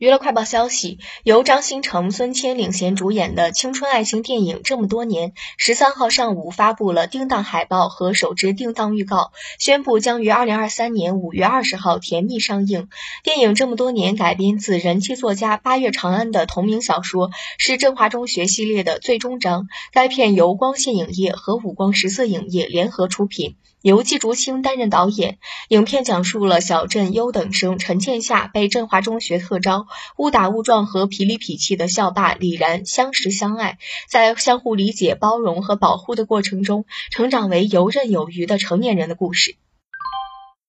娱乐快报消息，由张新成、孙谦领衔主演的青春爱情电影《这么多年》十三号上午发布了定档海报和首支定档预告，宣布将于二零二三年五月二十号甜蜜上映。电影《这么多年》改编自人气作家八月长安的同名小说，是振华中学系列的最终章。该片由光线影业和五光十色影业联合出品。由季竹青担任导演。影片讲述了小镇优等生陈倩夏被振华中学特招，误打误撞和痞里痞气的校霸李然相识相爱，在相互理解、包容和保护的过程中，成长为游刃有余的成年人的故事。